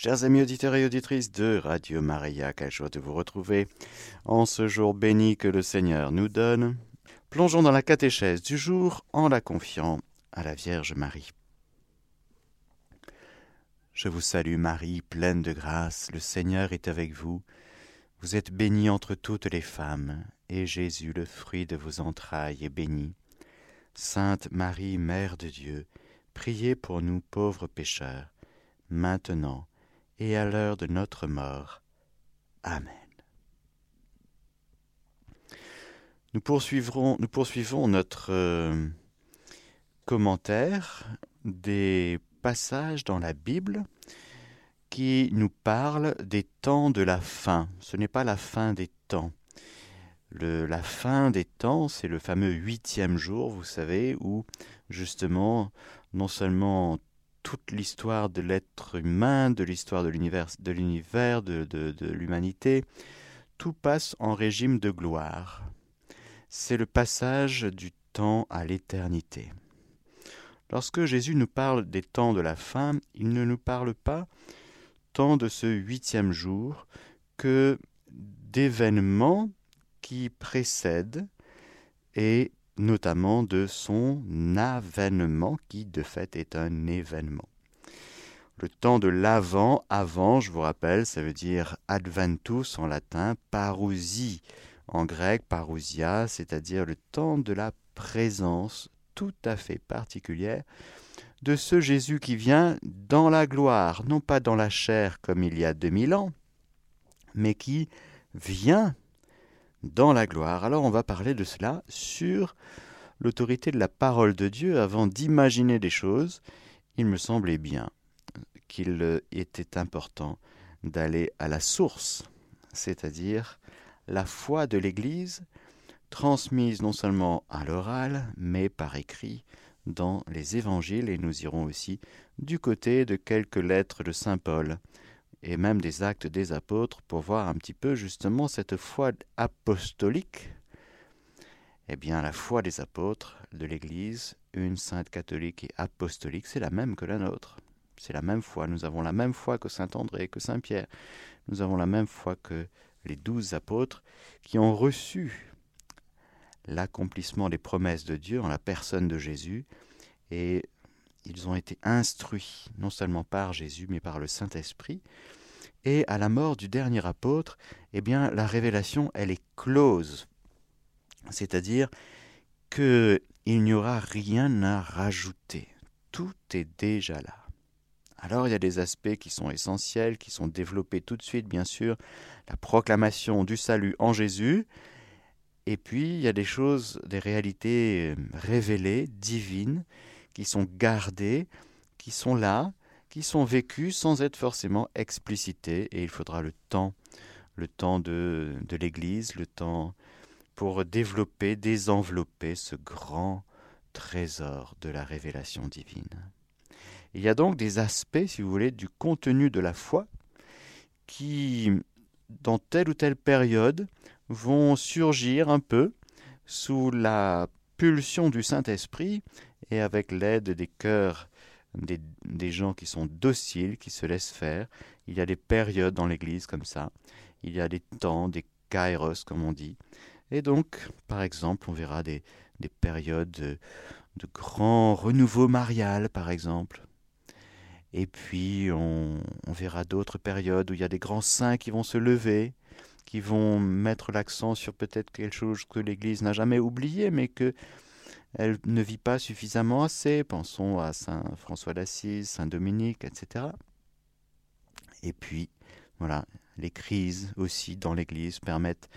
Chers amis auditeurs et auditrices de Radio Maria, quelle joie de vous retrouver en ce jour béni que le Seigneur nous donne. Plongeons dans la catéchèse du jour en la confiant à la Vierge Marie. Je vous salue Marie, pleine de grâce, le Seigneur est avec vous. Vous êtes bénie entre toutes les femmes, et Jésus, le fruit de vos entrailles, est béni. Sainte Marie, Mère de Dieu, priez pour nous pauvres pécheurs, maintenant et à l'heure de notre mort. Amen. Nous, poursuivrons, nous poursuivons notre euh, commentaire des passages dans la Bible qui nous parlent des temps de la fin. Ce n'est pas la fin des temps. La fin des temps, c'est le fameux huitième jour, vous savez, où justement, non seulement toute l'histoire de l'être humain, de l'histoire de l'univers, de l'univers, l'humanité, tout passe en régime de gloire. C'est le passage du temps à l'éternité. Lorsque Jésus nous parle des temps de la fin, il ne nous parle pas tant de ce huitième jour que d'événements qui précèdent et notamment de son avènement qui de fait est un événement. Le temps de l'avant, avant, je vous rappelle, ça veut dire adventus en latin, parousie en grec, parousia, c'est-à-dire le temps de la présence tout à fait particulière de ce Jésus qui vient dans la gloire, non pas dans la chair comme il y a 2000 ans, mais qui vient dans la gloire. Alors on va parler de cela sur l'autorité de la parole de Dieu avant d'imaginer des choses. Il me semblait bien qu'il était important d'aller à la source, c'est-à-dire la foi de l'Église, transmise non seulement à l'oral, mais par écrit dans les évangiles, et nous irons aussi du côté de quelques lettres de Saint Paul et même des actes des apôtres pour voir un petit peu justement cette foi apostolique. Eh bien, la foi des apôtres de l'Église, une sainte catholique et apostolique, c'est la même que la nôtre. C'est la même foi. Nous avons la même foi que Saint André, que Saint Pierre. Nous avons la même foi que les douze apôtres qui ont reçu l'accomplissement des promesses de Dieu en la personne de Jésus et ils ont été instruits non seulement par Jésus, mais par le Saint-Esprit. Et à la mort du dernier apôtre, eh bien, la révélation, elle est close. C'est-à-dire qu'il n'y aura rien à rajouter. Tout est déjà là. Alors il y a des aspects qui sont essentiels, qui sont développés tout de suite, bien sûr. La proclamation du salut en Jésus. Et puis il y a des choses, des réalités révélées, divines, qui sont gardés, qui sont là, qui sont vécus sans être forcément explicités. Et il faudra le temps, le temps de, l'Église, le temps pour développer, désenvelopper ce grand trésor de la révélation divine. Il y a donc des aspects, si vous voulez, du contenu de la foi qui, dans telle ou telle période, vont surgir un peu sous la pulsion du Saint-Esprit et avec l'aide des cœurs des, des, gens qui sont dociles, qui se laissent faire. Il y a des périodes dans l'Église comme ça. Il y a des temps, des kairos comme on dit. Et donc, par exemple, on verra des, des périodes de, de grand renouveau marial, par exemple. Et puis, on verra d'autres périodes où il y a des grands saints qui vont se lever, qui vont mettre l'accent sur peut-être quelque chose que l'Église n'a jamais oublié, mais que elle ne vit pas suffisamment assez. Pensons à Saint François d'Assise, Saint Dominique, etc. Et puis, voilà, les crises aussi dans l'Église permettent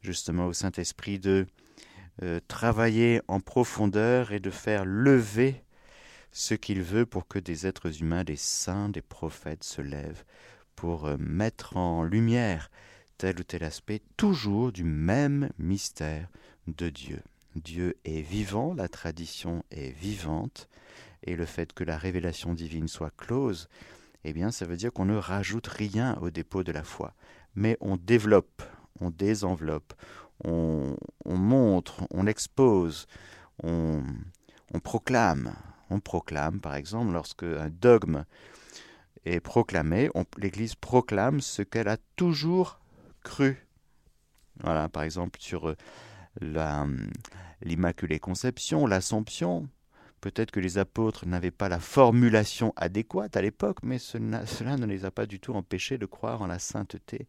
justement au Saint-Esprit de euh, travailler en profondeur et de faire lever ce qu'il veut pour que des êtres humains, des saints, des prophètes se lèvent pour euh, mettre en lumière tel ou tel aspect toujours du même mystère de Dieu. Dieu est vivant, la tradition est vivante, et le fait que la révélation divine soit close, eh bien ça veut dire qu'on ne rajoute rien au dépôt de la foi, mais on développe, on désenveloppe, on, on montre, on expose, on, on proclame. On proclame, par exemple, lorsque un dogme est proclamé. L'Église proclame ce qu'elle a toujours cru. Voilà, par exemple, sur euh, l'Immaculée Conception, l'Assomption. Peut-être que les apôtres n'avaient pas la formulation adéquate à l'époque, mais cela, cela ne les a pas du tout empêchés de croire en la sainteté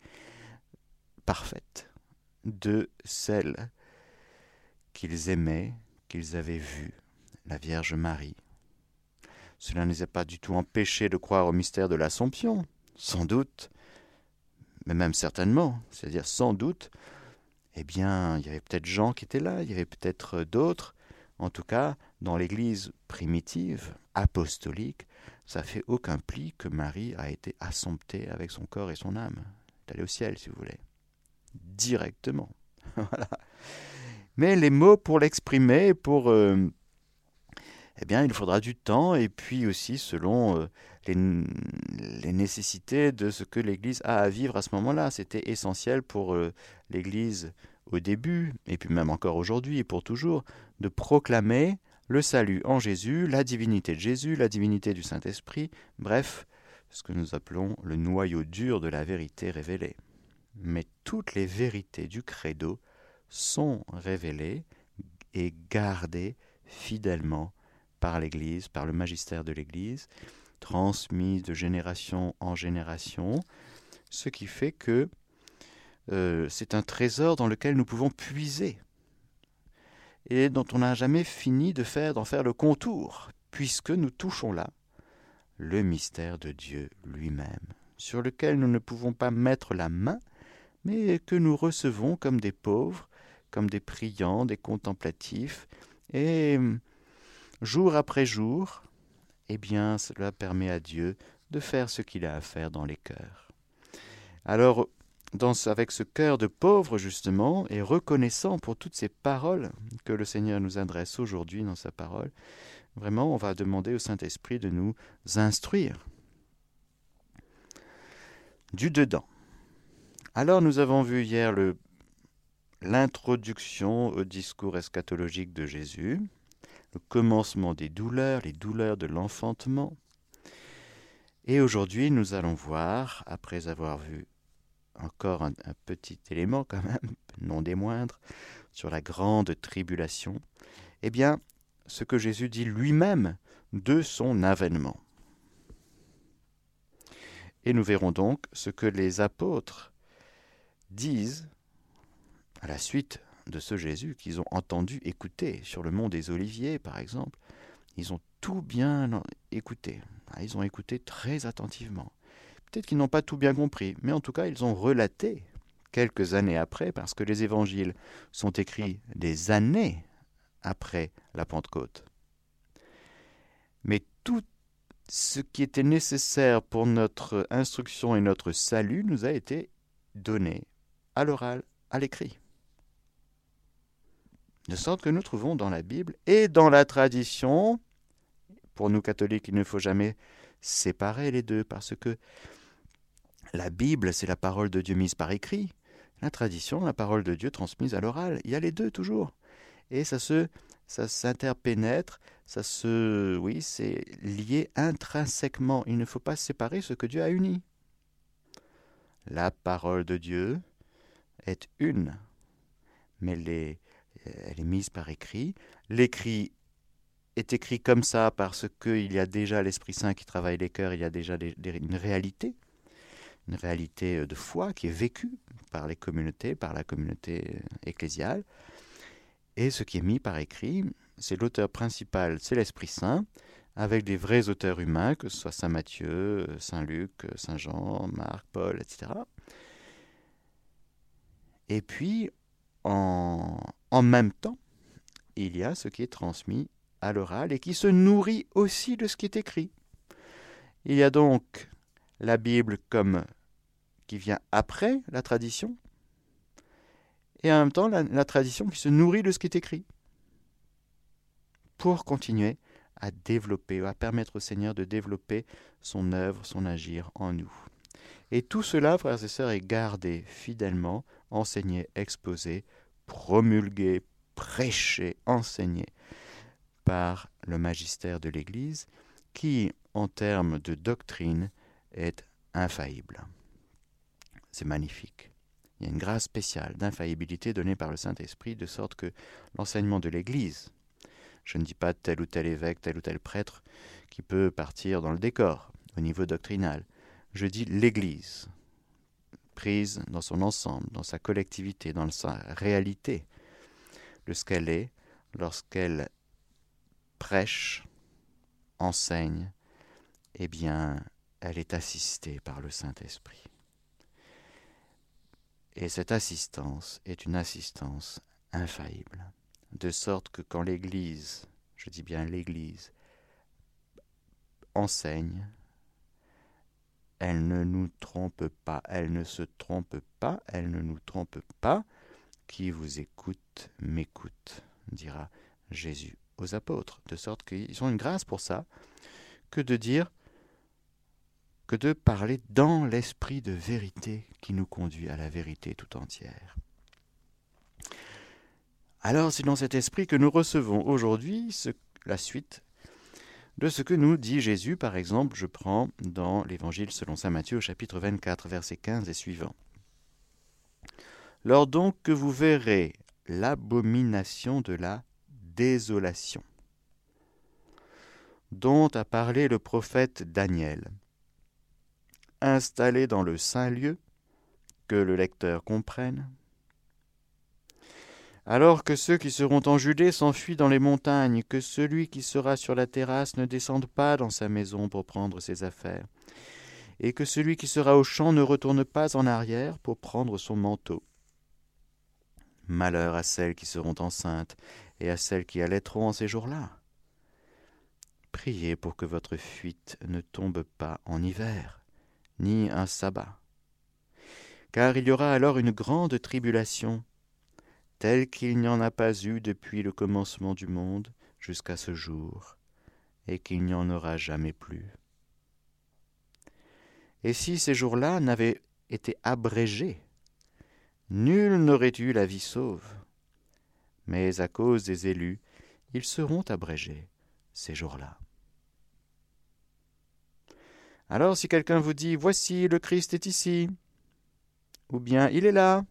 parfaite de celle qu'ils aimaient, qu'ils avaient vue, la Vierge Marie. Cela ne les a pas du tout empêchés de croire au mystère de l'Assomption, sans doute, mais même certainement, c'est-à-dire sans doute, eh bien, il y avait peut-être Jean qui étaient là, il y avait peut-être d'autres. En tout cas, dans l'Église primitive, apostolique, ça fait aucun pli que Marie a été assomptée avec son corps et son âme. Elle est allée au ciel, si vous voulez. Directement. voilà. Mais les mots pour l'exprimer, pour... Euh, eh bien, il faudra du temps et puis aussi selon euh, les, nécessités de ce que l'Église a à vivre à ce moment-là. C'était essentiel pour euh, l'Église au début, et puis même encore aujourd'hui et pour toujours, de proclamer le salut en Jésus, la divinité de Jésus, la divinité du Saint-Esprit, bref, ce que nous appelons le noyau dur de la vérité révélée. Mais toutes les vérités du credo sont révélées et gardées fidèlement par l'Église, par le magistère de l'Église, transmises de génération en génération, ce qui fait que euh, c'est un trésor dans lequel nous pouvons puiser et dont on n'a jamais fini de faire d'en faire le contour, puisque nous touchons là le mystère de Dieu lui-même, sur lequel nous ne pouvons pas mettre la main, mais que nous recevons comme des pauvres, comme des priants, des contemplatifs, et jour après jour, eh bien cela permet à Dieu de faire ce qu'il a à faire dans les cœurs. Alors, avec ce cœur de pauvre justement, et reconnaissant pour toutes ces paroles que le Seigneur nous adresse aujourd'hui dans sa parole, vraiment on va demander au Saint-Esprit de nous instruire. Du dedans. Alors nous avons vu hier l'introduction au discours eschatologique de Jésus, le commencement des douleurs, les douleurs de l'enfantement. Et aujourd'hui, nous allons voir, après avoir vu encore un, petit élément quand même, non des moindres, sur la grande tribulation, eh bien, ce que Jésus dit lui-même de son avènement. Et nous verrons donc ce que les apôtres disent à la suite de ce Jésus qu'ils ont entendu écouter sur le mont des Oliviers, par exemple. Ils ont tout bien écouté. Ah, ils ont écouté très attentivement. Peut-être qu'ils n'ont pas tout bien compris, mais en tout cas, ils ont relaté quelques années après, parce que les évangiles sont écrits des années après la Pentecôte. Mais tout ce qui était nécessaire pour notre instruction et notre salut nous a été donné à l'oral, à l'écrit. De sorte que nous trouvons dans la Bible et dans la tradition, pour nous catholiques, il ne faut jamais séparer les deux, parce que la Bible, c'est la parole de Dieu mise par écrit. La tradition, la parole de Dieu transmise à l'oral. Il y a les deux toujours. Et ça se, ça s'interpénètre, ça se, oui, c'est lié intrinsèquement. Il ne faut pas séparer ce que Dieu a uni. La parole de Dieu est une, mais les, elle est mise par écrit. L'écrit est écrit comme ça parce qu'il y a déjà l'Esprit Saint qui travaille les cœurs, il y a déjà une réalité, une réalité euh, de foi qui est vécue par les communautés, par la communauté euh, ecclésiale. Et ce qui est mis par écrit, c'est l'auteur principal, c'est l'Esprit Saint, avec des vrais auteurs humains, que ce soit Saint Matthieu, euh, Saint Luc, Saint Jean, Marc, Paul, etc. Et puis, en, en même temps, il y a ce qui est transmis à l'oral et qui se nourrit aussi de ce qui est écrit. Il y a donc la Bible comme qui vient après la tradition, et en même temps la, la, tradition qui se nourrit de ce qui est écrit, pour continuer à développer, à permettre au Seigneur de développer son œuvre, son agir en nous. Et tout cela, frères et sœurs, est gardé fidèlement, enseigné, exposé promulgué, prêché, enseigné par le magistère de l'Église, qui, en termes de doctrine, est infaillible. C'est magnifique. Il y a une grâce spéciale d'infaillibilité donnée par le Saint-Esprit, de sorte que l'enseignement de l'Église, je ne dis pas tel ou tel évêque, tel ou tel prêtre qui peut partir dans le décor au niveau doctrinal, je dis l'Église, dans son ensemble, dans sa collectivité, dans sa réalité, de ce qu'elle est lorsqu'elle prêche, enseigne, eh bien, elle est assistée par le Saint-Esprit. Et cette assistance est une assistance infaillible, de sorte que quand l'Église, je dis bien l'Église, enseigne, elle ne nous trompe pas, elle ne se trompe pas, elle ne nous trompe pas. Qui vous écoute m'écoute, dira Jésus aux apôtres, de sorte qu'ils ont une grâce pour ça, que de dire que de parler dans l'esprit de vérité qui nous conduit à la vérité tout entière. Alors c'est dans cet esprit que nous recevons aujourd'hui la suite de ce que nous dit Jésus, par exemple, je prends dans l'Évangile selon Saint Matthieu au chapitre 24, versets 15 et suivants. Lors donc que vous verrez l'abomination de la désolation, dont a parlé le prophète Daniel, installé dans le saint lieu, que le lecteur comprenne. Alors que ceux qui seront en Judée s'enfuient dans les montagnes, que celui qui sera sur la terrasse ne descende pas dans sa maison pour prendre ses affaires, et que celui qui sera au champ ne retourne pas en arrière pour prendre son manteau. Malheur à celles qui seront enceintes et à celles qui allaiteront en ces jours-là. Priez pour que votre fuite ne tombe pas en hiver ni un sabbat. Car il y aura alors une grande tribulation, telle qu'il n'y en a pas eu depuis le commencement du monde jusqu'à ce jour, et qu'il n'y en aura jamais plus. Et si ces jours-là n'avaient été abrégés, nul n'aurait eu la vie sauve. Mais à cause des élus, ils seront abrégés, ces jours-là. Alors si quelqu'un vous dit Voici, le Christ est ici, ou bien Il est là,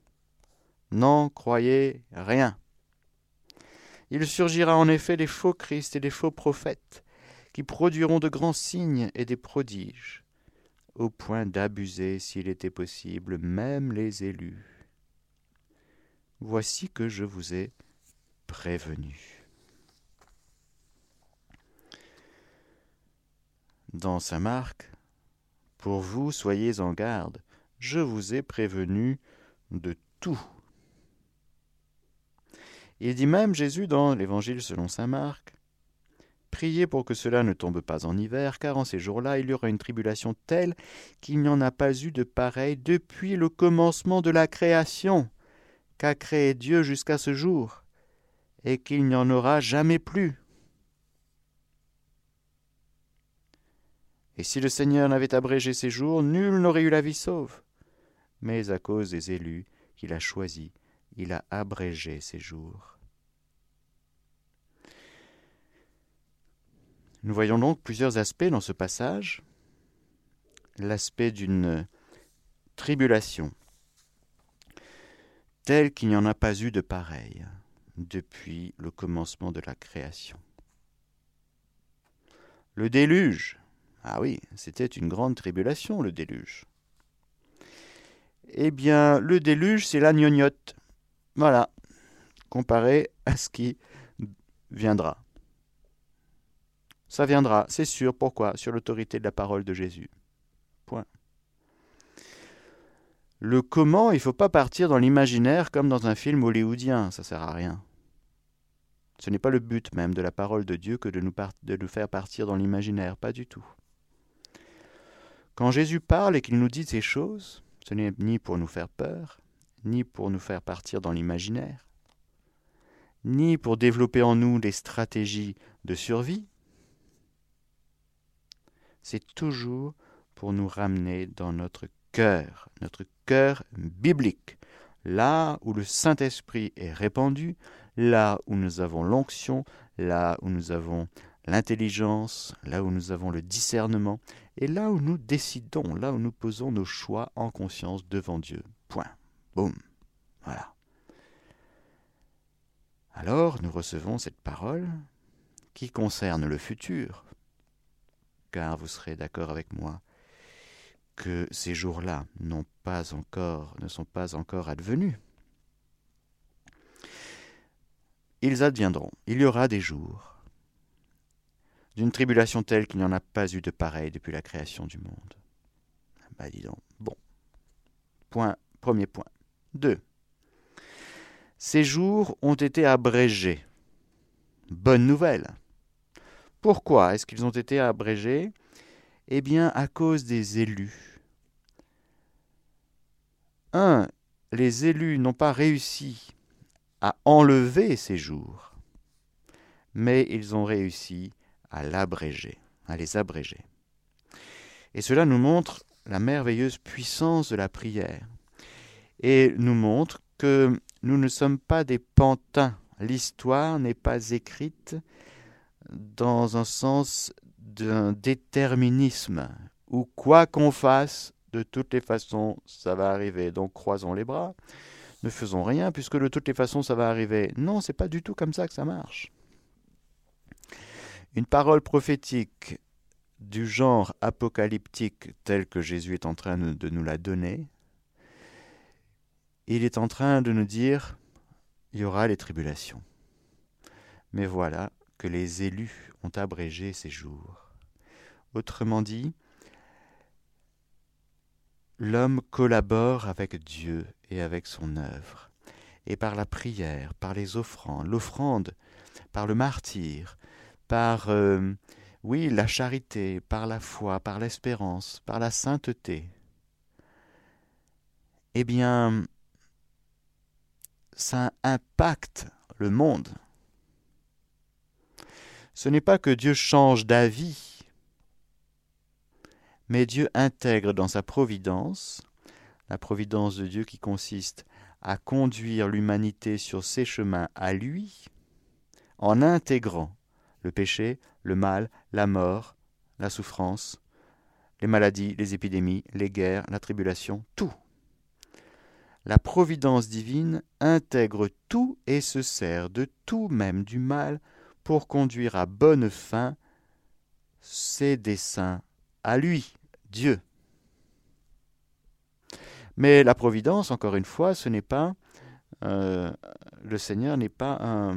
n'en croyez rien. Il surgira en effet des faux Christ et des faux prophètes, qui produiront de grands signes et des prodiges, au point d'abuser, s'il était possible, même les élus. Voici que je vous ai prévenu. Dans Saint Marc, pour vous, soyez en garde, je vous ai prévenu de tout. Il dit même Jésus dans l'Évangile selon Saint Marc, Priez pour que cela ne tombe pas en hiver, car en ces jours-là il y aura une tribulation telle qu'il n'y en a pas eu de pareille depuis le commencement de la création qu'a créé Dieu jusqu'à ce jour, et qu'il n'y en aura jamais plus. Et si le Seigneur n'avait abrégé ses jours, nul n'aurait eu la vie sauve. Mais à cause des élus qu'il a choisis, il a abrégé ses jours. Nous voyons donc plusieurs aspects dans ce passage. L'aspect d'une tribulation, telle qu'il n'y en a pas eu de pareille depuis le commencement de la création. Le déluge, ah oui, c'était une grande tribulation, le déluge. Eh bien, le déluge, c'est la gnognotte. Voilà, comparé à ce qui viendra. Ça viendra, c'est sûr. Pourquoi? Sur l'autorité de la parole de Jésus. Point. Le comment, il ne faut pas partir dans l'imaginaire comme dans un film hollywoodien, ça sert à rien. Ce n'est pas le but même de la parole de Dieu que de nous faire partir dans l'imaginaire, pas du tout. Quand Jésus parle et qu'il nous dit ces choses, ce n'est ni pour nous faire peur, ni pour nous faire partir dans l'imaginaire, ni pour développer en nous des stratégies de survie. C'est toujours pour nous ramener dans notre cœur, notre cœur biblique, là où le Saint-Esprit est répandu, là où nous avons l'onction, là où nous avons l'intelligence, là où nous avons le discernement, et là où nous décidons, là où nous posons nos choix en conscience devant Dieu. Point. Boum. Voilà. Alors nous recevons cette parole qui concerne le futur, car vous serez d'accord avec moi que ces jours-là n'ont pas encore, ne sont pas encore advenus. Ils adviendront. Il y aura des jours d'une tribulation telle qu'il n'y en a pas eu de pareil depuis la création du monde. Bah dis donc. Bon. Point, premier point. Deux. Ces jours ont été abrégés. Bonne nouvelle. Pourquoi est-ce qu'ils ont été abrégés? Eh bien, à cause des élus. Un, les élus n'ont pas réussi à enlever ces jours, mais ils ont réussi à l'abréger, à les abréger. Et cela nous montre la merveilleuse puissance de la prière et nous montre que nous ne sommes pas des pantins. L'histoire n'est pas écrite dans un sens d'un déterminisme où quoi qu'on fasse, de toutes les façons, ça va arriver. Donc croisons les bras, ne faisons rien puisque de toutes les façons, ça va arriver. Non, c'est pas du tout comme ça que ça marche. Une parole prophétique du genre apocalyptique tel que Jésus est en train de nous la donner, il est en train de nous dire il y aura les tribulations. Mais voilà que les élus ont abrégé ces jours. Autrement dit, l'homme collabore avec Dieu et avec son œuvre, et par la prière, par les offrandes, l'offrande, par le martyr, par, euh, oui, la charité, par la foi, par l'espérance, par la sainteté, eh bien, ça impacte le monde. Ce n'est pas que Dieu change d'avis, mais Dieu intègre dans sa providence, la providence de Dieu qui consiste à conduire l'humanité sur ses chemins à lui, en intégrant le péché, le mal, la mort, la souffrance, les maladies, les épidémies, les guerres, la tribulation, tout. La providence divine intègre tout et se sert de tout même du mal pour conduire à bonne fin ses desseins à lui, Dieu. Mais la providence, encore une fois, ce n'est pas euh, le Seigneur n'est pas un,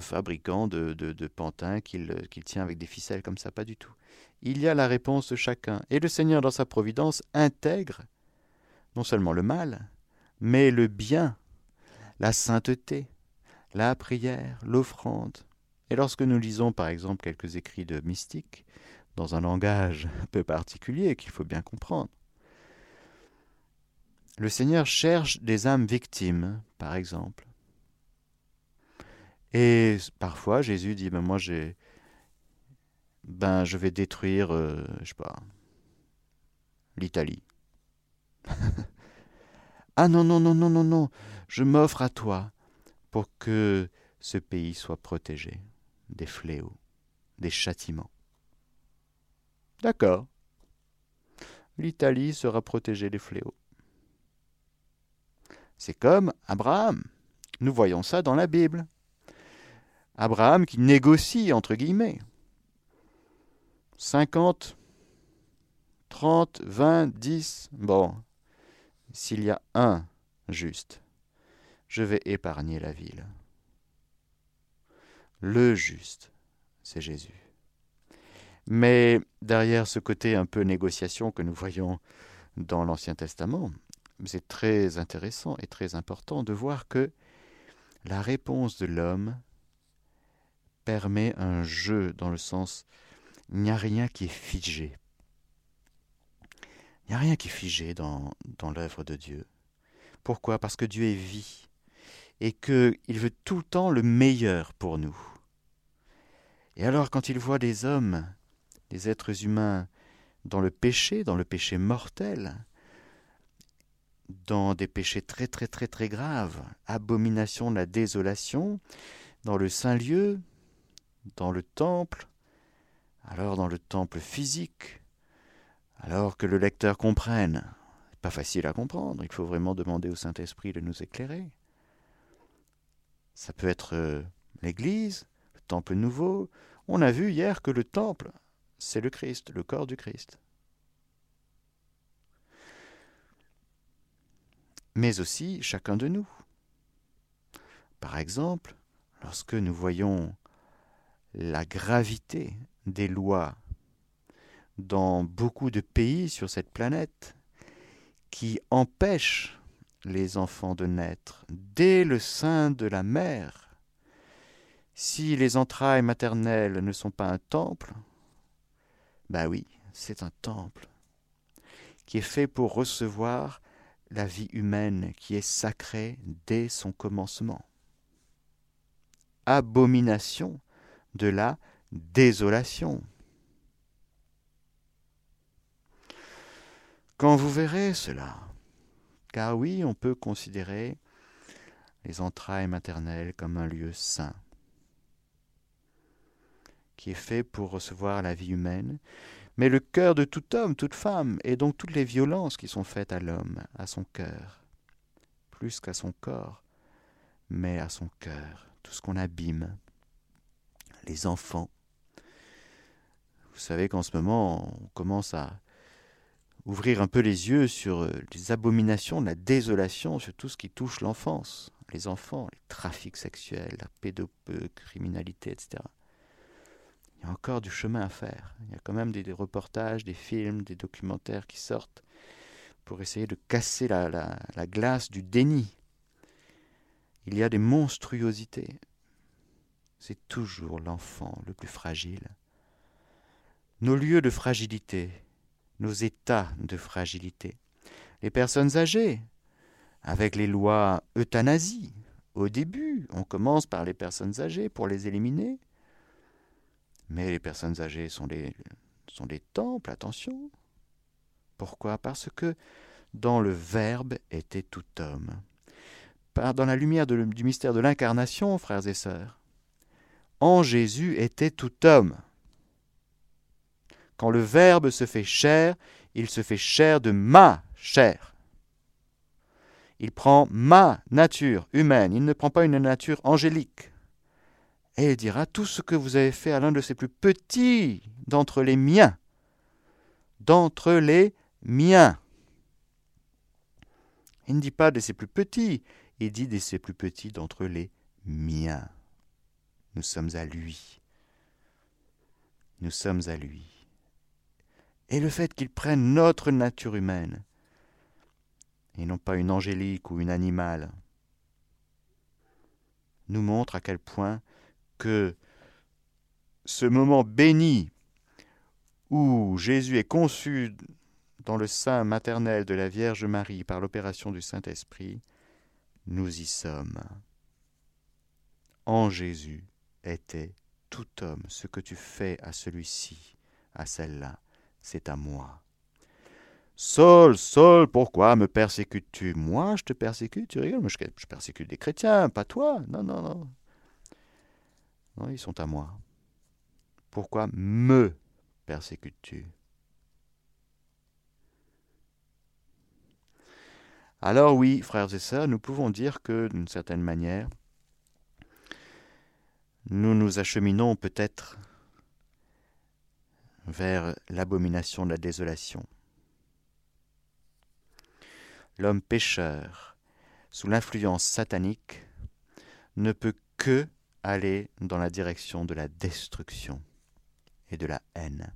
fabricant de, de, pantins qu'il tient avec des ficelles comme ça, pas du tout. Il y a la réponse de chacun. Et le Seigneur, dans sa providence, intègre non seulement le mal, mais le bien, la sainteté, la prière, l'offrande. Et lorsque nous lisons par exemple quelques écrits de mystiques, dans un langage un peu particulier qu'il faut bien comprendre, le Seigneur cherche des âmes victimes, par exemple, et parfois, Jésus dit, ben moi, j'ai, ben, je vais détruire, euh, je sais pas, l'Italie. ah non, non, non, non, non, non, je m'offre à toi pour que ce pays soit protégé des fléaux, des châtiments. D'accord. L'Italie sera protégée des fléaux. C'est comme Abraham. Nous voyons ça dans la Bible. Abraham qui négocie, entre guillemets. 50, 30, 20, 10. Bon, s'il y a un juste, je vais épargner la ville. Le juste, c'est Jésus. Mais derrière ce côté un peu négociation que nous voyons dans l'Ancien Testament, c'est très intéressant et très important de voir que la réponse de l'homme permet un jeu dans le sens il n'y a rien qui est figé. Il n'y a rien qui est figé dans, dans l'œuvre de Dieu. Pourquoi? Parce que Dieu est vie et qu'il veut tout le temps le meilleur pour nous. Et alors quand il voit des hommes, des êtres humains, dans le péché, dans le péché mortel, dans des péchés très très très très graves, abomination de la désolation, dans le saint lieu, dans le temple, alors dans le temple physique, alors que le lecteur comprenne. Pas facile à comprendre, il faut vraiment demander au Saint-Esprit de nous éclairer. Ça peut être euh, l'Église, le temple nouveau. On a vu hier que le temple, c'est le Christ, le corps du Christ. Mais aussi chacun de nous. Par exemple, lorsque nous voyons la gravité des lois dans beaucoup de pays sur cette planète qui empêchent les enfants de naître dès le sein de la mère. Si les entrailles maternelles ne sont pas un temple, ben oui, c'est un temple qui est fait pour recevoir la vie humaine qui est sacrée dès son commencement. Abomination de la désolation. Quand vous verrez cela, car oui, on peut considérer les entrailles maternelles comme un lieu saint, qui est fait pour recevoir la vie humaine, mais le cœur de tout homme, toute femme, et donc toutes les violences qui sont faites à l'homme, à son cœur, plus qu'à son corps, mais à son cœur, tout ce qu'on abîme, les enfants. Vous savez qu'en ce moment, on commence à ouvrir un peu les yeux sur euh, les abominations, la désolation, sur tout ce qui touche l'enfance, les enfants, les trafics sexuels, la pédocriminalité, etc. Il y a encore du chemin à faire. Il y a quand même des, reportages, des films, des documentaires qui sortent pour essayer de casser la, la glace du déni. Il y a des monstruosités. C'est toujours l'enfant le plus fragile. Nos lieux de fragilité, nos états de fragilité. Les personnes âgées, avec les lois euthanasie. Au début, on commence par les personnes âgées pour les éliminer. Mais les personnes âgées sont des, sont temples, attention. Pourquoi? Parce que dans le Verbe était tout homme. Dans la lumière du mystère de l'incarnation, frères et sœurs, en Jésus était tout homme. Quand le Verbe se fait chair, il se fait chair de ma chair. Il prend ma nature humaine, il ne prend pas une nature angélique. Et il dira tout ce que vous avez fait à l'un de ces plus petits d'entre les miens. D'entre les miens. Il ne dit pas de ses plus petits, il dit de ses plus petits d'entre les miens. Nous sommes à lui. Nous sommes à lui et le fait qu'il prenne notre nature humaine, et non pas une angélique ou une animale, nous montre à quel point que ce moment béni où Jésus est conçu dans le sein maternel de la Vierge Marie par l'opération du Saint-Esprit, nous y sommes. En Jésus était tout homme ce que tu fais à celui-ci, à celle-là, c'est à moi. Saul, Saul, pourquoi me persécutes-tu? Moi, je te persécute, tu rigoles, je, je persécute des chrétiens, pas toi. Non, non, non. Non, ils sont à moi. Pourquoi me persécutes-tu? Alors oui, frères et sœurs, nous pouvons dire que, d'une certaine manière, nous nous acheminons peut-être vers l'abomination de la désolation. L'homme pécheur, sous l'influence satanique, ne peut que aller dans la direction de la destruction et de la haine.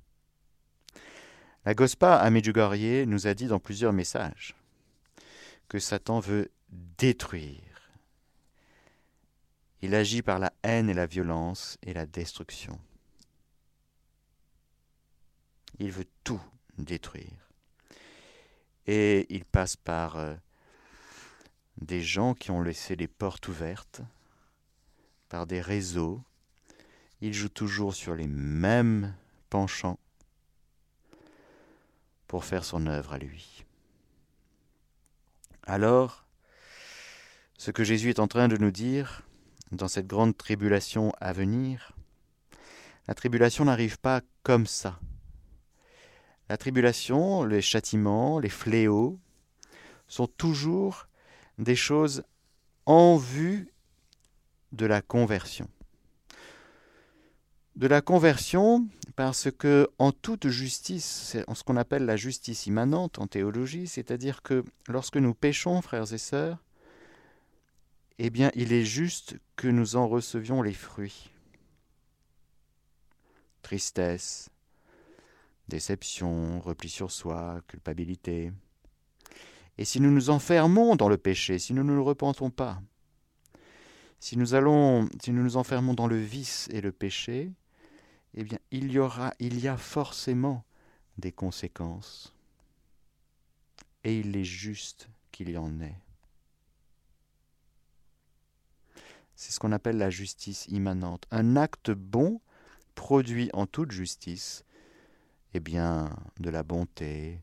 La Gospa à nous a dit dans plusieurs messages que Satan veut détruire. Il agit par la haine et la violence et la destruction. Il veut tout détruire. Et il passe par euh, des gens qui ont laissé les portes ouvertes, par des réseaux. Il joue toujours sur les mêmes penchants pour faire son œuvre à lui. Alors, ce que Jésus est en train de nous dire dans cette grande tribulation à venir, La tribulation n'arrive pas comme ça. La tribulation, les châtiments, les fléaux sont toujours des choses en vue de la conversion. De la conversion parce que en toute justice, c'est ce qu'on appelle la justice immanente en théologie, c'est-à-dire que lorsque nous péchons, frères et sœurs, eh bien, il est juste que nous en recevions les fruits. Tristesse, déception, repli sur soi, culpabilité. Et si nous nous enfermons dans le péché, si nous ne nous repentons pas, si nous allons, si nous nous enfermons dans le vice et le péché, eh bien, il y aura, il y a forcément des conséquences. Et il est juste qu'il y en ait. C'est ce qu'on appelle la justice immanente. Un acte bon produit en toute justice eh bien, de la bonté,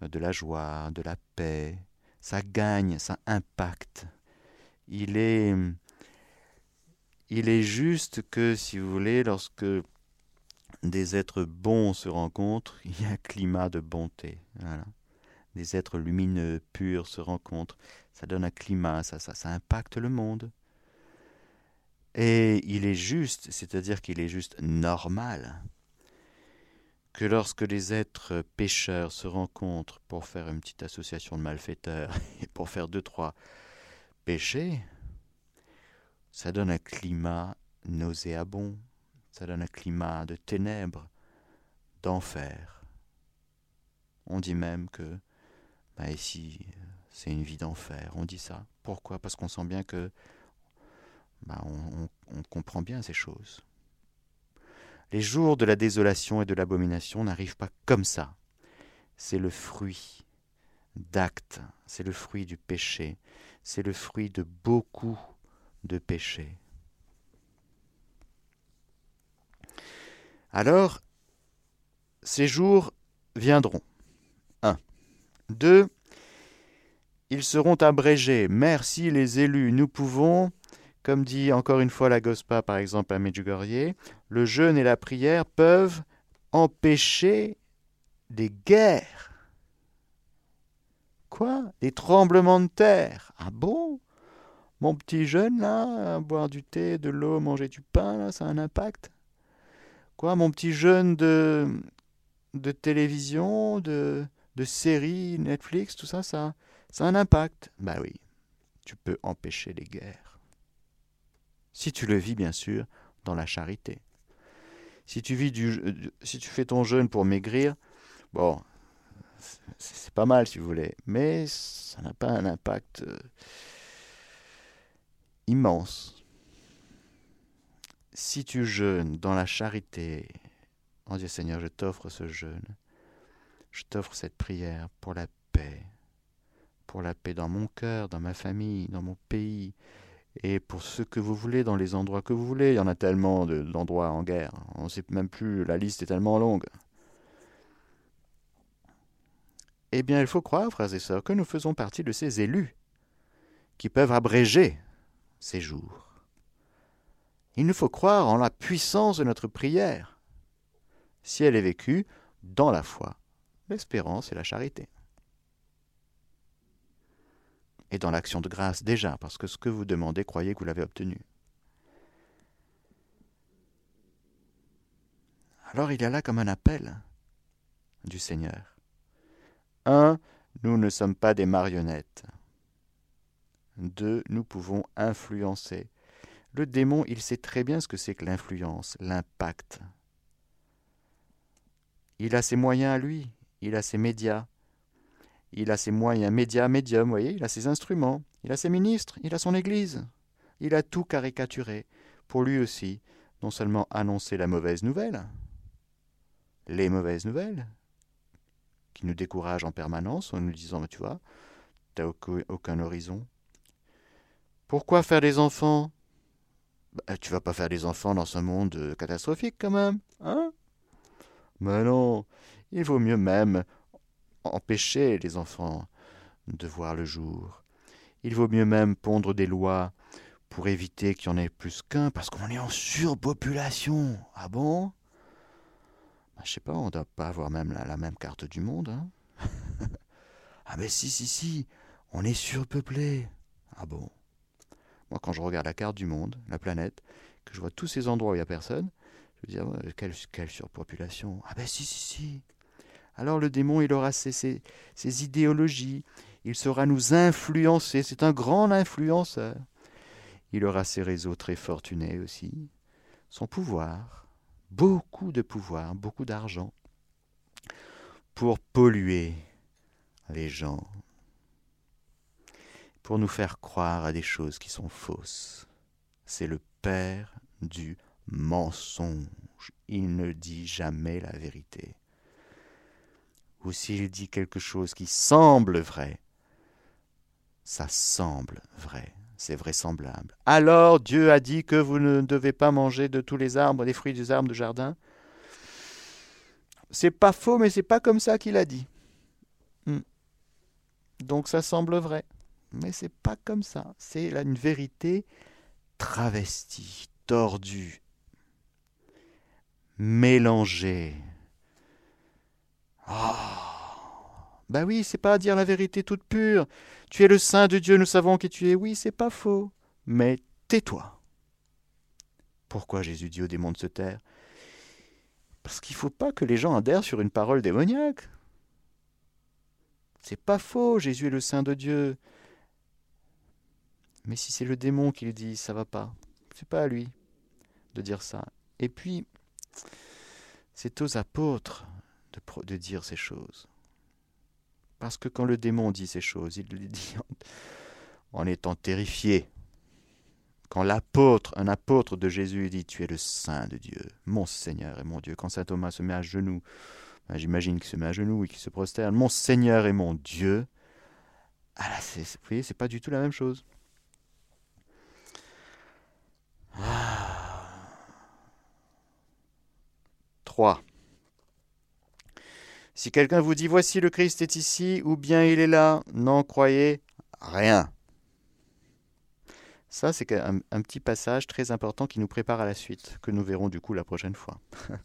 de la joie, de la paix. Ça gagne, ça impacte. Il est, il est juste que, si vous voulez, lorsque des êtres bons se rencontrent, il y a un climat de bonté. Des êtres lumineux, purs se rencontrent. Ça donne un climat, ça, ça, ça impacte le monde. Et il est juste, c'est-à-dire qu'il est juste normal que lorsque les êtres pécheurs se rencontrent pour faire une petite association de malfaiteurs et pour faire deux, trois péchés, ça donne un climat nauséabond, ça donne un climat de ténèbres, d'enfer. On dit même que bah ici, c'est une vie d'enfer. On dit ça. Pourquoi? Parce qu'on sent bien que bah, on, comprend bien ces choses. Les jours de la désolation et de l'abomination n'arrivent pas comme ça. C'est le fruit d'actes, c'est le fruit du péché, c'est le fruit de beaucoup de péchés. Alors, ces jours viendront. 1. 2. Ils seront abrégés. Merci les élus. Nous pouvons comme dit encore une fois la Gospa, par exemple, à Medjugorje, le jeûne et la prière peuvent empêcher des guerres. Quoi? Des tremblements de terre. Ah bon? Mon petit jeûne, là, boire du thé, de l'eau, manger du pain, là, ça a un impact? Quoi? Mon petit jeûne de, de télévision, de, de séries, Netflix, tout ça, ça, ça a un impact? Bah oui, tu peux empêcher les guerres. Si tu le vis bien sûr dans la charité. Si tu, vis du, si tu fais ton jeûne pour maigrir, bon, c'est pas mal si vous voulez, mais ça n'a pas un impact euh, immense. Si tu jeûnes dans la charité, en Dieu Seigneur, je t'offre ce jeûne, je t'offre cette prière pour la paix, pour la paix dans mon cœur, dans ma famille, dans mon pays, et pour ce que vous voulez dans les endroits que vous voulez. Il y en a tellement d'endroits en guerre. On ne sait même plus, la liste est tellement longue. Eh bien, il faut croire, frères et sœurs, que nous faisons partie de ces élus qui peuvent abréger ces jours. Il nous faut croire en la puissance de notre prière, si elle est vécue dans la foi, l'espérance et la charité et dans l'action de grâce déjà, parce que ce que vous demandez, croyez que vous l'avez obtenu. Alors il y a là comme un appel du Seigneur. Un, nous ne sommes pas des marionnettes. Deux, nous pouvons influencer. Le démon, il sait très bien ce que c'est que l'influence, l'impact. Il a ses moyens à lui, il a ses médias, il a ses moyens médias, médiums, vous voyez, il a ses instruments, il a ses ministres, il a son Église. Il a tout caricaturé pour lui aussi, non seulement annoncer la mauvaise nouvelle, les mauvaises nouvelles, qui nous découragent en permanence en nous disant, tu vois, tu n'as aucun horizon. Pourquoi faire des enfants? Bah, Tu vas pas faire des enfants dans ce monde catastrophique quand même, hein? Mais non, il vaut mieux même empêcher les enfants de voir le jour. Il vaut mieux même pondre des lois pour éviter qu'il y en ait plus qu'un, parce qu'on est en surpopulation. Ah bon? Bah, Je sais pas, on ne doit pas avoir même la, même carte du monde. Hein ah mais si, si, si, on est surpeuplé. Ah bon? Moi, quand je regarde la carte du monde, la planète, que je vois tous ces endroits où il n'y a personne, je me dis, quelle, surpopulation Ah ben si, si, si. Alors le démon, il aura ses, idéologies, il saura nous influencer, c'est un grand influenceur. Il aura ses réseaux très fortunés aussi, son pouvoir, beaucoup de pouvoir, beaucoup d'argent, pour polluer les gens, pour nous faire croire à des choses qui sont fausses. C'est le père du mensonge. Il ne dit jamais la vérité. Ou s'il dit quelque chose qui semble vrai, ça semble vrai, c'est vraisemblable. Alors Dieu a dit que vous ne devez pas manger de tous les arbres, des fruits des arbres de jardin. C'est pas faux, mais c'est pas comme ça qu'il a dit. Hmm. Donc ça semble vrai, mais c'est pas comme ça. C'est une vérité travestie, tordue, mélangée. Oh. Ben oui, c'est pas dire la vérité toute pure. Tu es le Saint de Dieu, nous savons qui tu es. Oui, c'est pas faux. Mais tais-toi. Pourquoi Jésus dit au démon de se taire? Parce qu'il ne faut pas que les gens adhèrent sur une parole démoniaque. C'est pas faux, Jésus est le Saint de Dieu. Mais si c'est le démon qui le dit, ça va pas. C'est pas à lui de dire ça. Et puis, c'est aux apôtres de, dire ces choses. Parce que quand le démon dit ces choses, il le dit en, étant terrifié. Quand l'apôtre, un apôtre de Jésus dit Tu es le Saint de Dieu, mon Seigneur et mon Dieu. Quand saint Thomas se met à genoux, ben, j'imagine qu'il se met à genoux et qu'il se prosterne, mon Seigneur et mon Dieu. Ah vous voyez, c'est pas du tout la même chose. Ah. 3. Si quelqu'un vous dit Voici le Christ est ici, ou bien il est là, n'en croyez rien. Ça, c'est un, petit passage très important qui nous prépare à la suite, que nous verrons du coup la prochaine fois.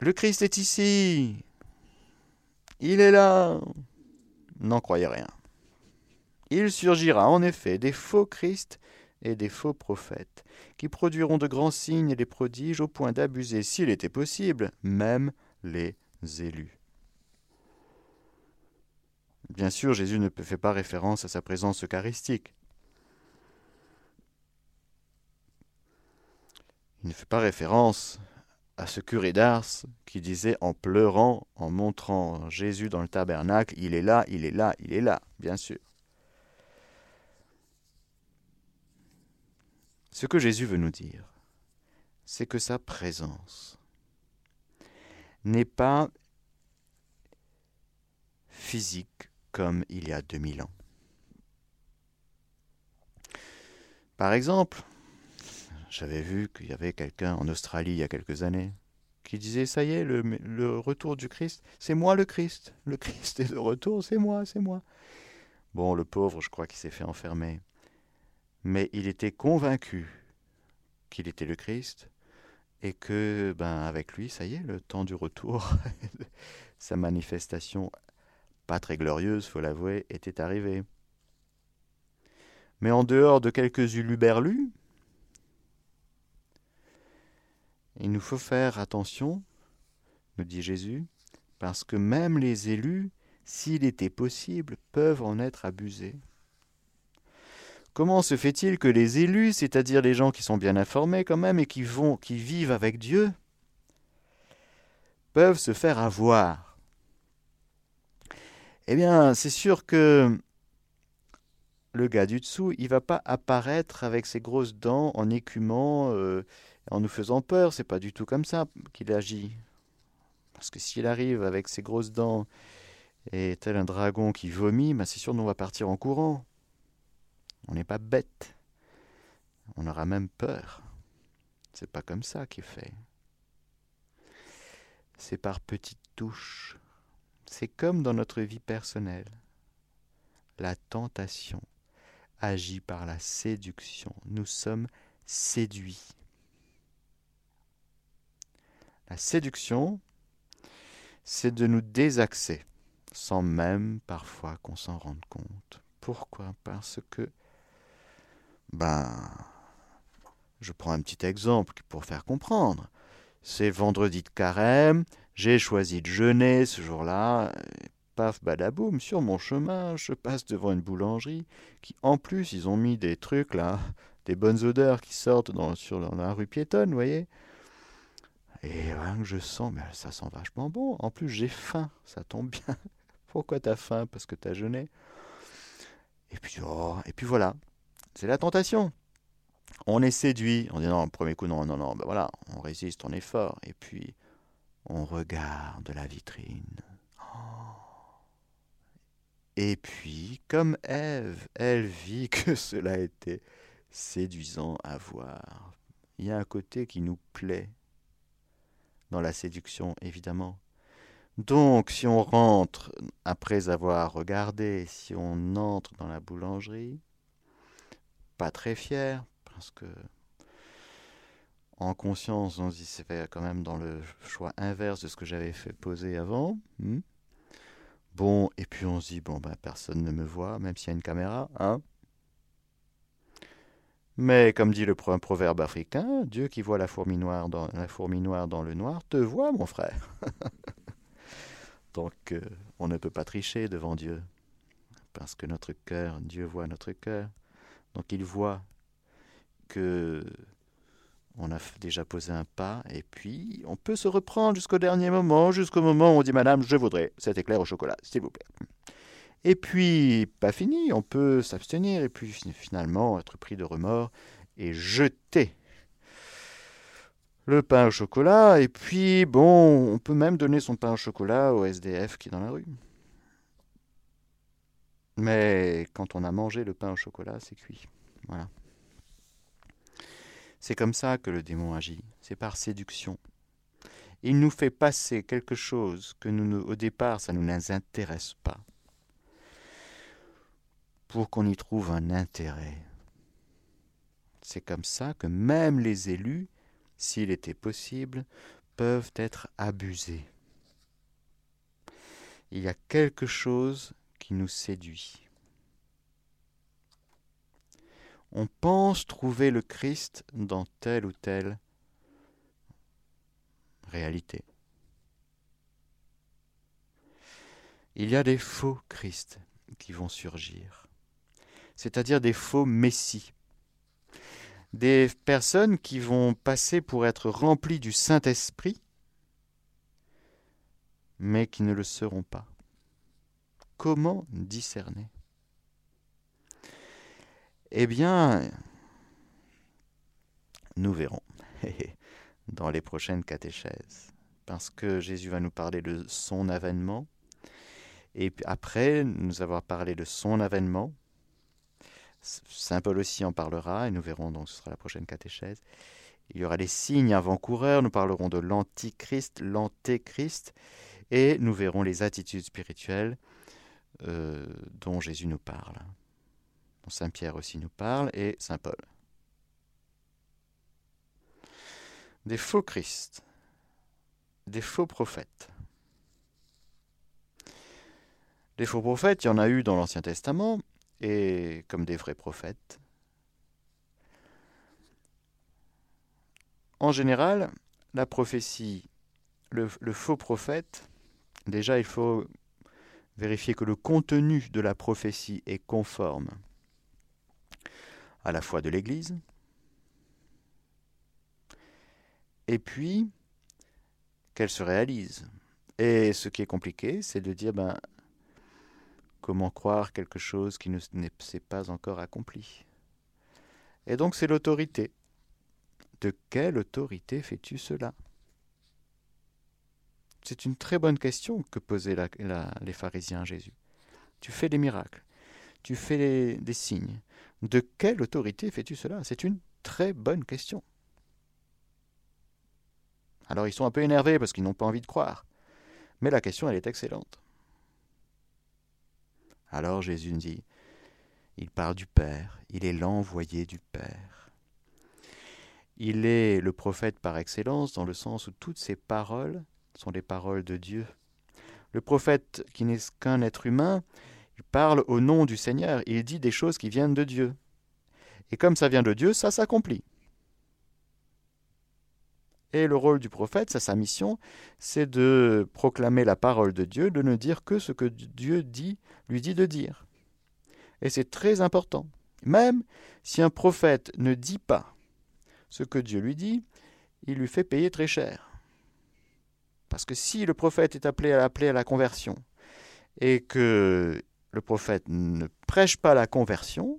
le Christ est ici. Il est là. N'en croyez rien. Il surgira en effet des faux Christ et des faux prophètes, qui produiront de grands signes et des prodiges au point d'abuser, s'il était possible, même les élus. Bien sûr, Jésus ne fait pas référence à sa présence eucharistique. Il ne fait pas référence à ce curé d'Ars qui disait en pleurant, en montrant Jésus dans le tabernacle, il est là, il est là, il est là, bien sûr. Ce que Jésus veut nous dire, c'est que sa présence n'est pas physique comme il y a 2000 ans. Par exemple, j'avais vu qu'il y avait quelqu'un en Australie il y a quelques années qui disait Ça y est, le, retour du Christ, c'est moi le Christ. Le Christ est de retour, c'est moi, c'est moi. Bon, le pauvre, je crois qu'il s'est fait enfermer mais il était convaincu qu'il était le Christ et que, ben, avec lui, ça y est, le temps du retour, sa manifestation, pas très glorieuse, faut l'avouer, était arrivée. Mais en dehors de quelques uluberlus, il nous faut faire attention, nous dit Jésus, parce que même les élus, s'il était possible, peuvent en être abusés. Comment se fait-il que les élus, c'est-à-dire les gens qui sont bien informés quand même et qui vont, qui vivent avec Dieu, peuvent se faire avoir? Eh bien, c'est sûr que le gars du dessous, il va pas apparaître avec ses grosses dents en écumant, euh, en nous faisant peur. C'est pas du tout comme ça qu'il agit. Parce que s'il arrive avec ses grosses dents et tel un dragon qui vomit, ben c'est sûr qu'on va partir en courant. On n'est pas bête. On aura même peur. C'est pas comme ça qu'il fait. C'est par petites touches. C'est comme dans notre vie personnelle. La tentation agit par la séduction. Nous sommes séduits. La séduction, c'est de nous désaxer, sans même parfois qu'on s'en rende compte. Pourquoi? Parce que, ben, je prends un petit exemple pour faire comprendre. C'est vendredi de carême, j'ai choisi de jeûner ce jour-là, paf badaboum, sur mon chemin, je passe devant une boulangerie qui, en plus, ils ont mis des trucs là, des bonnes odeurs qui sortent dans, sur la rue piétonne, vous voyez. Et rien je sens, mais ça sent vachement bon. En plus, j'ai faim, ça tombe bien. Pourquoi t'as faim? Parce que t'as jeûné. Et puis, oh, et puis voilà, c'est la tentation. On est séduit, on dit non, premier coup, non, non, non, ben voilà, on résiste, on est fort. Et puis, on regarde la vitrine. Et puis, comme Ève, elle vit que cela était séduisant à voir. Il y a un côté qui nous plaît dans la séduction, évidemment. Donc, si on rentre après avoir regardé, si on entre dans la boulangerie, pas très fier, parce que en conscience, on se dit c'est quand même dans le choix inverse de ce que j'avais fait poser avant. Hmm. bon, et puis on se dit bon ben personne ne me voit, même s'il y a une caméra, hein. Mais comme dit le proverbe africain, Dieu qui voit la fourmi noire dans, la fourmi noire dans le noir te voit, mon frère. Donc euh, on ne peut pas tricher devant Dieu, parce que notre cœur, Dieu voit notre cœur. Donc il voit que on a déjà posé un pas, et puis on peut se reprendre jusqu'au dernier moment, jusqu'au moment où on dit Madame, je voudrais cet éclair au chocolat, s'il vous plaît. Et puis, pas fini, on peut s'abstenir, et puis finalement être pris de remords et jeter le pain au chocolat, et puis bon, on peut même donner son pain au chocolat au SDF qui est dans la rue. Mais quand on a mangé le pain au chocolat, c'est cuit. Voilà. C'est comme ça que le démon agit, c'est par séduction. Il nous fait passer quelque chose que nous, au départ, ça ne nous intéresse pas, pour qu'on y trouve un intérêt. C'est comme ça que même les élus, s'il était possible, peuvent être abusés. Il y a quelque chose qui nous séduit. on pense trouver le Christ dans telle ou telle réalité. Il y a des faux Christ qui vont surgir, c'est-à-dire des faux Messies, des personnes qui vont passer pour être remplies du Saint-Esprit, mais qui ne le seront pas. Comment discerner? Eh bien, nous verrons dans les prochaines catéchèses, parce que Jésus va nous parler de son avènement, et après nous avoir parlé de son avènement, Saint Paul aussi en parlera, et nous verrons donc, ce sera la prochaine catéchèse. Il y aura les signes avant-coureurs, nous parlerons de l'antichrist, l'antéchrist, et nous verrons les attitudes spirituelles euh, dont Jésus nous parle. Saint Pierre aussi nous parle, et Saint Paul. Des faux Christ, des faux prophètes. Des faux prophètes, il y en a eu dans l'Ancien Testament, et comme des vrais prophètes. En général, la prophétie, le, le faux prophète, déjà il faut vérifier que le contenu de la prophétie est conforme à la fois de l'Église, et puis qu'elle se réalise. Et ce qui est compliqué, c'est de dire, ben, comment croire quelque chose qui ne s'est pas encore accompli Et donc c'est l'autorité. De quelle autorité fais-tu cela? C'est une très bonne question que posaient les pharisiens à Jésus. Tu fais des miracles, tu fais des signes, de quelle autorité fais-tu cela? C'est une très bonne question. Alors ils sont un peu énervés parce qu'ils n'ont pas envie de croire. Mais la question, elle est excellente. Alors Jésus dit, il parle du Père, il est l'envoyé du Père. Il est le prophète par excellence dans le sens où toutes ses paroles sont les paroles de Dieu. Le prophète, qui n'est qu'un être humain, il parle au nom du Seigneur, il dit des choses qui viennent de Dieu. Et comme ça vient de Dieu, ça s'accomplit. Et le rôle du prophète, ça, sa mission, c'est de proclamer la parole de Dieu, de ne dire que ce que Dieu dit, lui dit de dire. Et c'est très important. Même si un prophète ne dit pas ce que Dieu lui dit, il lui fait payer très cher. Parce que si le prophète est appelé à appeler à la conversion et que le prophète ne prêche pas la conversion,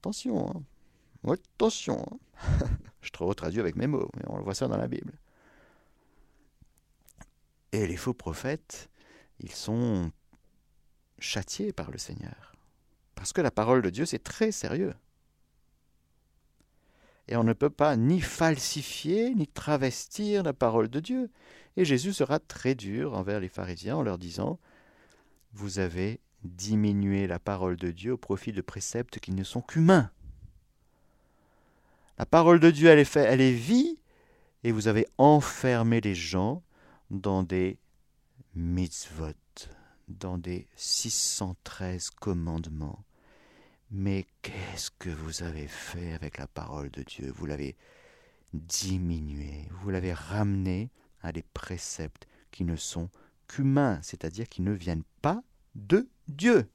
attention, hein. attention, hein. je te retraduis avec mes mots, mais on le voit ça dans la Bible. Et les faux prophètes, ils sont châtiés par le Seigneur. Parce que la parole de Dieu, c'est très sérieux. Et on ne peut pas ni falsifier, ni travestir la parole de Dieu. Et Jésus sera très dur envers les pharisiens en leur disant, Vous avez diminué la parole de Dieu au profit de préceptes qui ne sont qu'humains. La parole de Dieu, elle est, elle est vie, et vous avez enfermé les gens dans des mitzvot, dans des 613 commandements mais qu'est-ce que vous avez fait avec la parole de Dieu? Vous l'avez diminuée, vous l'avez ramenée à des préceptes qui ne sont qu'humains, c'est-à-dire qui ne viennent pas de Dieu.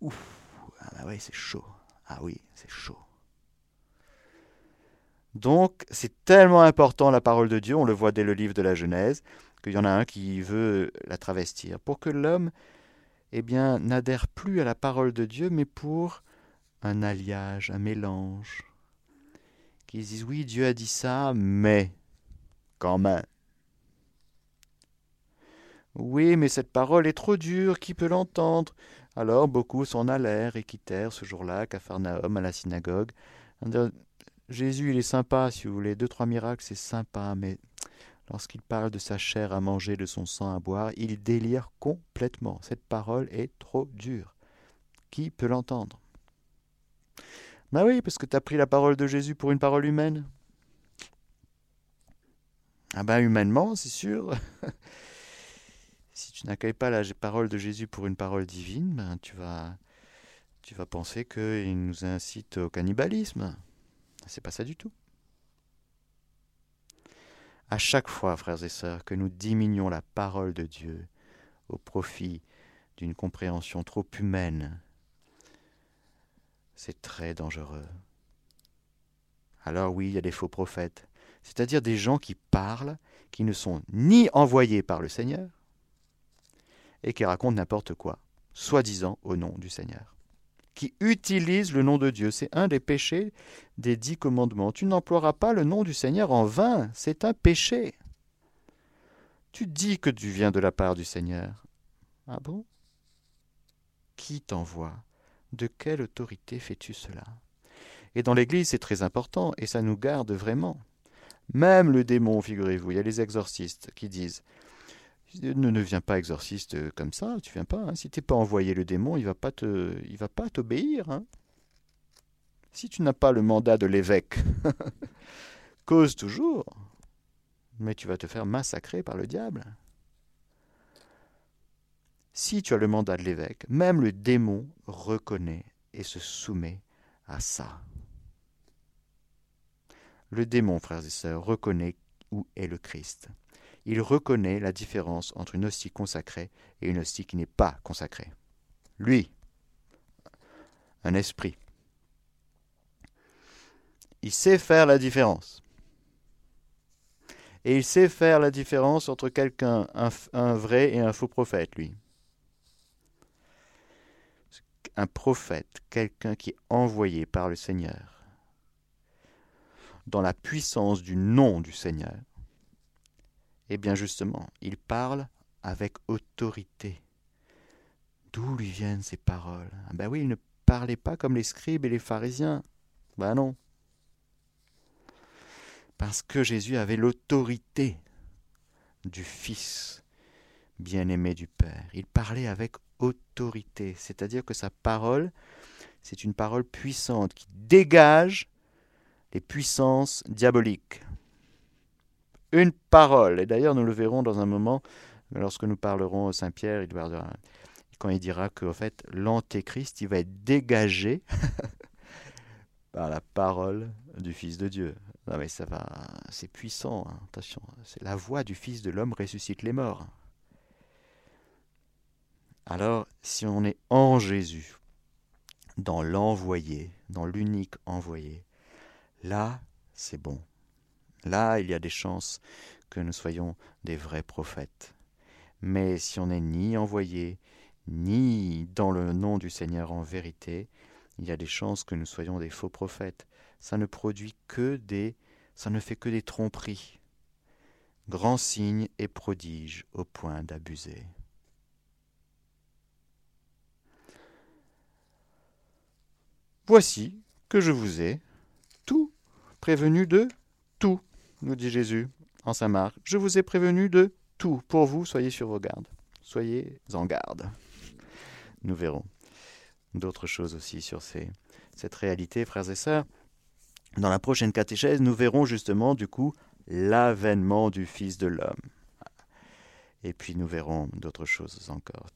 Ouf, ah bah oui, c'est chaud. Ah oui, c'est chaud. Donc, c'est tellement important la parole de Dieu, on le voit dès le livre de la Genèse, qu'il y en a un qui veut la travestir, pour que l'homme eh bien, n'adhèrent plus à la parole de Dieu, mais pour un alliage, un mélange. Qui disent oui, Dieu a dit ça, mais quand même. Oui, mais cette parole est trop dure, qui peut l'entendre? Alors beaucoup s'en allèrent et quittèrent ce jour-là Capharnaüm à la synagogue. Jésus, il est sympa, si vous voulez, deux, trois miracles, c'est sympa, mais Lorsqu'il parle de sa chair à manger, de son sang à boire, il délire complètement. Cette parole est trop dure. Qui peut l'entendre? Ben oui, parce que tu as pris la parole de Jésus pour une parole humaine. Ah ben humainement, c'est sûr. si tu n'accueilles pas la parole de Jésus pour une parole divine, ben tu vas, tu vas penser qu'il nous incite au cannibalisme. C'est pas ça du tout. À chaque fois, frères et sœurs, que nous diminuons la parole de Dieu au profit d'une compréhension trop humaine, c'est très dangereux. Alors oui, il y a des faux prophètes, c'est-à-dire des gens qui parlent, qui ne sont ni envoyés par le Seigneur, et qui racontent n'importe quoi, soi-disant au nom du Seigneur qui utilise le nom de Dieu. C'est un des péchés des dix commandements. Tu n'emploieras pas le nom du Seigneur en vain, c'est un péché. Tu dis que tu viens de la part du Seigneur. Ah bon? Qui t'envoie? De quelle autorité fais-tu cela? Et dans l'Église, c'est très important, et ça nous garde vraiment. Même le démon, figurez-vous, il y a les exorcistes qui disent ne, ne viens pas exorciste euh, comme ça, tu viens pas. Hein. Si t'es pas envoyé le démon, il va pas va pas t'obéir. Hein. Si tu n'as pas le mandat de l'évêque, cause toujours, mais tu vas te faire massacrer par le diable. Si tu as le mandat de l'évêque, même le démon reconnaît et se soumet à ça. Le démon, frères et sœurs, reconnaît où est le Christ il reconnaît la différence entre une hostie consacrée et une hostie qui n'est pas consacrée. Lui, un esprit, il sait faire la différence. Et il sait faire la différence entre quelqu'un, un, vrai et un faux prophète, lui. Un prophète, quelqu'un qui est envoyé par le Seigneur, dans la puissance du nom du Seigneur, eh bien justement, il parle avec autorité. D'où lui viennent ces paroles? Ah Ben oui, il ne parlait pas comme les scribes et les pharisiens. Ben non. Parce que Jésus avait l'autorité du Fils bien-aimé du Père. Il parlait avec autorité, c'est-à-dire que sa parole, C'est une parole puissante qui dégage les puissances diaboliques. Une parole. Et d'ailleurs, nous le verrons dans un moment, lorsque nous parlerons au Saint-Pierre, quand il dira qu'en fait, l'antéchrist, il va être dégagé par la parole du Fils de Dieu. Non mais ça va, c'est puissant, hein. attention, c'est la voix du Fils de l'homme ressuscite les morts. Alors, si on est en Jésus, dans l'envoyé, dans l'unique envoyé, là, c'est bon. Là, il y a des chances que nous soyons des vrais prophètes. Mais si on n'est ni envoyé, ni dans le nom du Seigneur en vérité, il y a des chances que nous soyons des faux prophètes. Ça ne produit que des, ça ne fait que des tromperies. Grands signes et prodiges au point d'abuser. Voici que je vous ai tout prévenu de tout, nous dit Jésus en Saint Marc. Je vous ai prévenu de tout. Pour vous, soyez sur vos gardes. Soyez en garde. Nous verrons d'autres choses aussi sur ces, cette réalité, frères et sœurs. Dans la prochaine catéchèse, nous verrons justement du coup l'avènement du Fils de l'homme. Et puis nous verrons d'autres choses encore.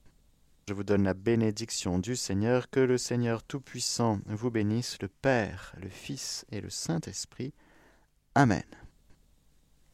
Je vous donne la bénédiction du Seigneur, que le Seigneur Tout-Puissant vous bénisse, le Père, le Fils et le Saint-Esprit. Amen.